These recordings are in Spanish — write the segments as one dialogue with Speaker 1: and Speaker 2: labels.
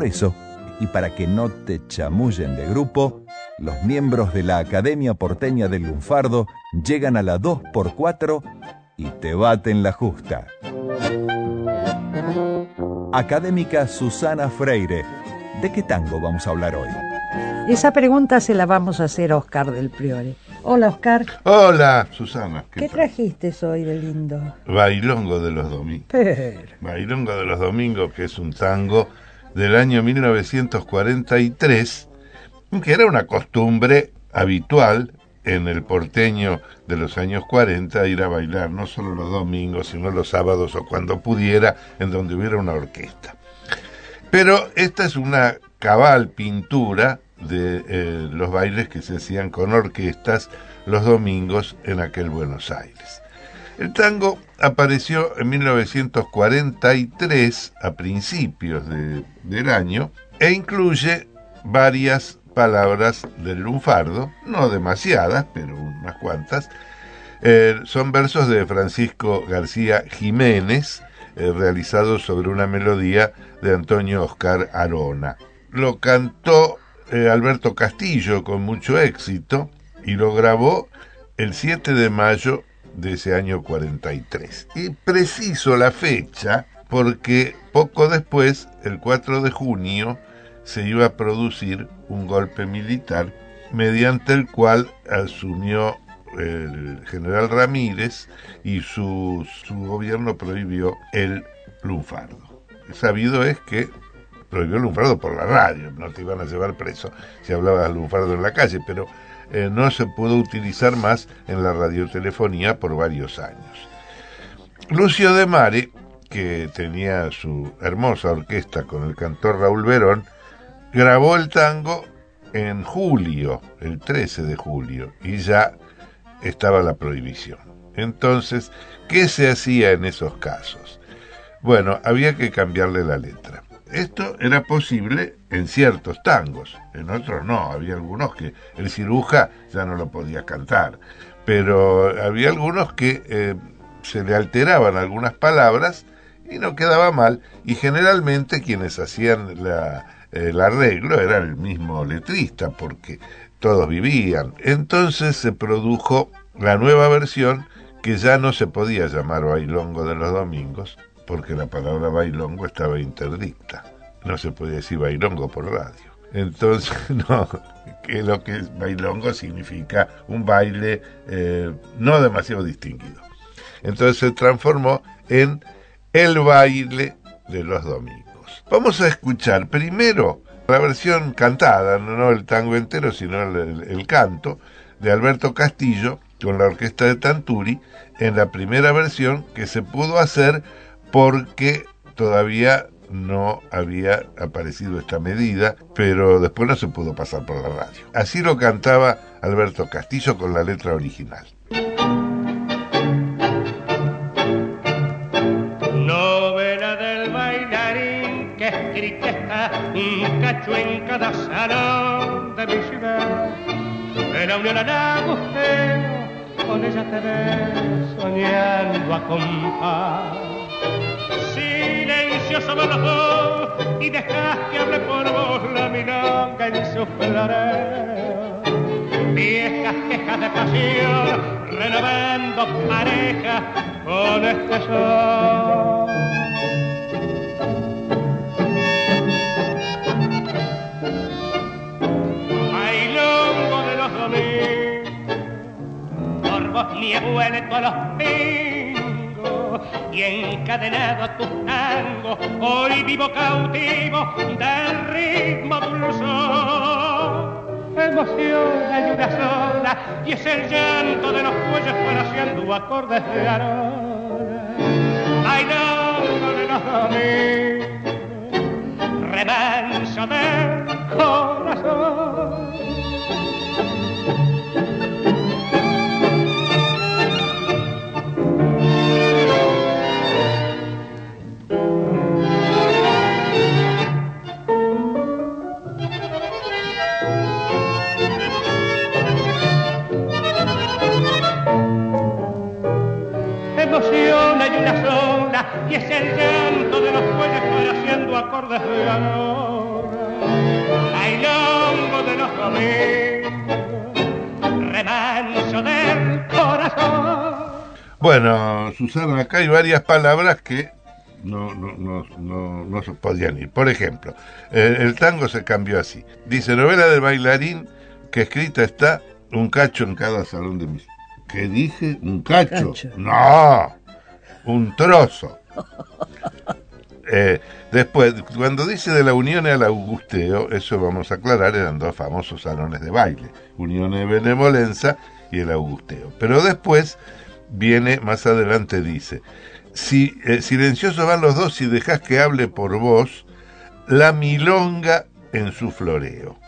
Speaker 1: Por eso, y para que no te chamullen de grupo, los miembros de la Academia Porteña del Lunfardo llegan a la 2x4 y te baten la justa. Académica Susana Freire, ¿de qué tango vamos a hablar hoy?
Speaker 2: Esa pregunta se la vamos a hacer a Oscar del Priore. Hola, Oscar.
Speaker 3: Hola, Susana.
Speaker 2: ¿Qué, trajiste hoy de lindo?
Speaker 3: Bailongo de los domingos. Bailongo de los domingos, que es un tango del año 1943, que era una costumbre habitual en el porteño de los años 40 ir a bailar no solo los domingos, sino los sábados o cuando pudiera, en donde hubiera una orquesta. Pero esta es una cabal pintura de eh, los bailes que se hacían con orquestas los domingos en aquel Buenos Aires. El tango apareció en 1943, a principios del año, e incluye varias palabras del lunfardo, no demasiadas, pero unas cuantas. Eh, son versos de Francisco García Jiménez, eh, realizados sobre una melodía de Antonio Oscar Arona. Lo cantó eh, Alberto Castillo con mucho éxito y lo grabó el 7 de mayo de ese año 43. Y preciso la fecha porque poco después, el 4 de junio, se iba a producir un golpe militar mediante el cual asumió el general Ramírez y su, su gobierno prohibió el lunfardo. Sabido es que prohibió el lunfardo por la radio, no te iban a llevar preso si hablabas lunfardo en la calle, pero eh, no se pudo utilizar más en la radiotelefonía por varios años. Lucio de Mare, que tenía su hermosa orquesta con el cantor Raúl Verón, grabó el tango en julio, el 13 de julio, y ya estaba la prohibición. Entonces, ¿qué se hacía en esos casos? Bueno, había que cambiarle la letra. Esto era posible en ciertos tangos, en otros no, había algunos que el ciruja ya no lo podía cantar, pero había algunos que eh, se le alteraban algunas palabras y no quedaba mal, y generalmente quienes hacían el arreglo era el mismo letrista, porque todos vivían. Entonces se produjo la nueva versión que ya no se podía llamar bailongo de los domingos, porque la palabra bailongo estaba interdicta. No se podía decir bailongo por radio. Entonces, no, que lo que bailongo significa un baile eh, no demasiado distinguido. Entonces se transformó en el baile de los domingos. Vamos a escuchar primero la versión cantada, no el tango entero, sino el canto de Alberto Castillo con la orquesta de Tanturi en la primera versión que se pudo hacer porque todavía no había aparecido esta medida, pero después no se pudo pasar por la radio. Así lo cantaba Alberto Castillo con la letra original.
Speaker 4: Novela del bailarín que escrita está un cacho en cada salón de mi ciudad. En la unión agusteo, con ella te ves soñando a compás los dos y dejas que hable por vos la milonga en su floreo. Viejas quejas de pasión, renovando pareja con este sol. Bailongo de los domingos, por vos abuelo todos los y encadenado a tus tangos, hoy vivo cautivo del ritmo dulzor. Emoción hay una sola y es el llanto de los cuellos haciendo acordes de arona. Bailando de los domingos, remanso del corazón. Y es el llanto de los fuelles haciendo acordes de ahora. Bailongo de los domingos, remanso del corazón.
Speaker 3: Bueno, Susana, acá hay varias palabras que no, no, no, no, no se podían ir. Por ejemplo, el, el tango se cambió así. Dice, novela del bailarín que escrita está un cacho en cada salón de mis... ¿Qué dije? ¿Un cacho?
Speaker 2: Cacho.
Speaker 3: No, un trozo. Eh, después, cuando dice de la Unión al Augusteo, eso vamos a aclarar, eran dos famosos salones de baile, Unión de Benevolenza y el Augusteo. Pero después viene, más adelante dice, si eh, silenciosos van los dos si dejas que hable por vos, la milonga en su floreo.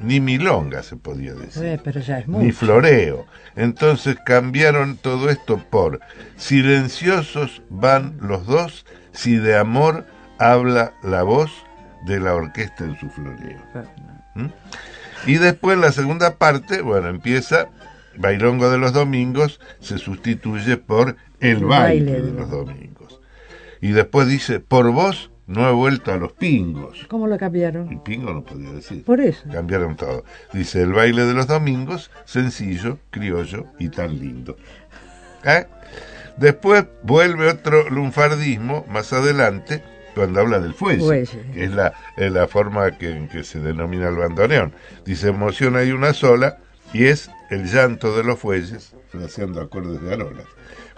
Speaker 3: Ni milonga se podía decir
Speaker 2: Eh, pero ya es
Speaker 3: ni floreo. Entonces cambiaron todo esto por silenciosos van los dos si de amor habla la voz de la orquesta en su floreo. ¿Mm? Y después la segunda parte, bueno, empieza Bailongo de los domingos, se sustituye por El
Speaker 2: El
Speaker 3: baile,
Speaker 2: baile
Speaker 3: de los- domingos. Y después dice, por vos no he vuelto a los pingos.
Speaker 2: ¿Cómo lo cambiaron?
Speaker 3: pingo no podía decir.
Speaker 2: Por eso.
Speaker 3: Cambiaron todo. Dice el baile de los domingos, sencillo, criollo y tan lindo. ¿Eh? Después vuelve otro lunfardismo más adelante cuando habla del fuelle,
Speaker 2: Fuelle.
Speaker 3: que es la, es la forma que, en que se denomina el bandoneón. Dice emoción hay una sola y es el llanto de los fuelles, fraseando acordes de arolas.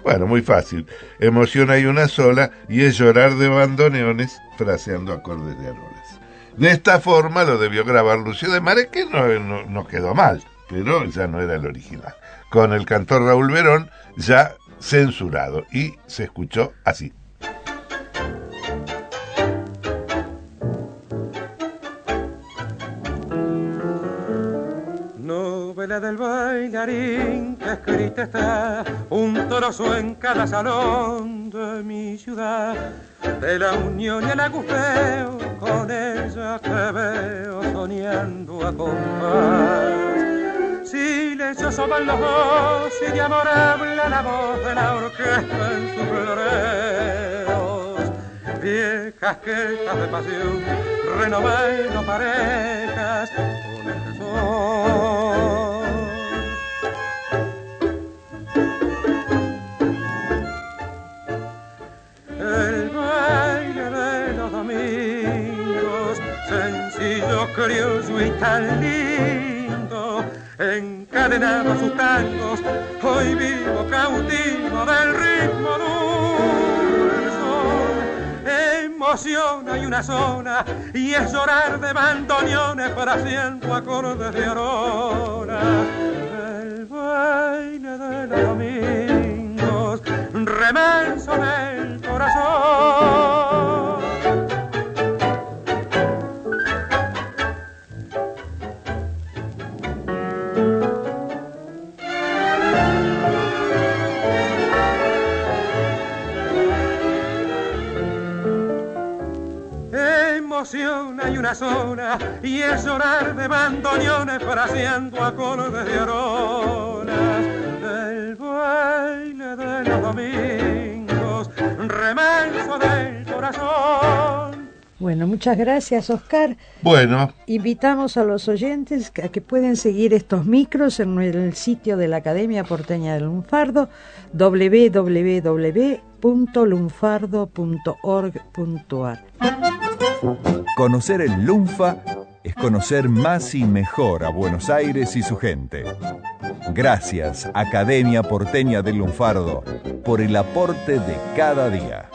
Speaker 3: Bueno, muy fácil. Emoción hay una sola y es llorar de bandoneones, fraseando acordes de arolas. De esta forma lo debió grabar Lucio de Mare, que no, no, no quedó mal, pero ya no era el original. Con el cantor Raúl Verón ya censurado y se escuchó así.
Speaker 5: Novela del bailarín que escrita está un trozo en cada salón de mi ciudad. De la unión y el agusteo con ella te veo soñando a compás. Silenciosos van los dos y de amor habla la voz de la orquesta en sus floreos. Viejas quejas de pasión, renovando parejas con este sol. El baile de los domingos, sencillo, criollo y tan lindo, encadenado a sus tangos, hoy vivo cautivo del ritmo dulce. Emoción hay una zona y es llorar de bandoneones haciendo acordes de aurora. El baile de los domingos, remanso del corazón. Y es llorar de bandoneones fraseando acordes de arolas. El baile de los domingos, remanso del corazón.
Speaker 2: Bueno, muchas gracias, Oscar.
Speaker 3: Bueno,
Speaker 2: Invitamos a los oyentes a que pueden seguir estos micros en el sitio de la Academia Porteña del Lunfardo, www.lunfardo.org.ar.
Speaker 1: Conocer el Lunfa es conocer más y mejor a Buenos Aires y su gente. Gracias, Academia Porteña del Lunfardo, por el aporte de cada día.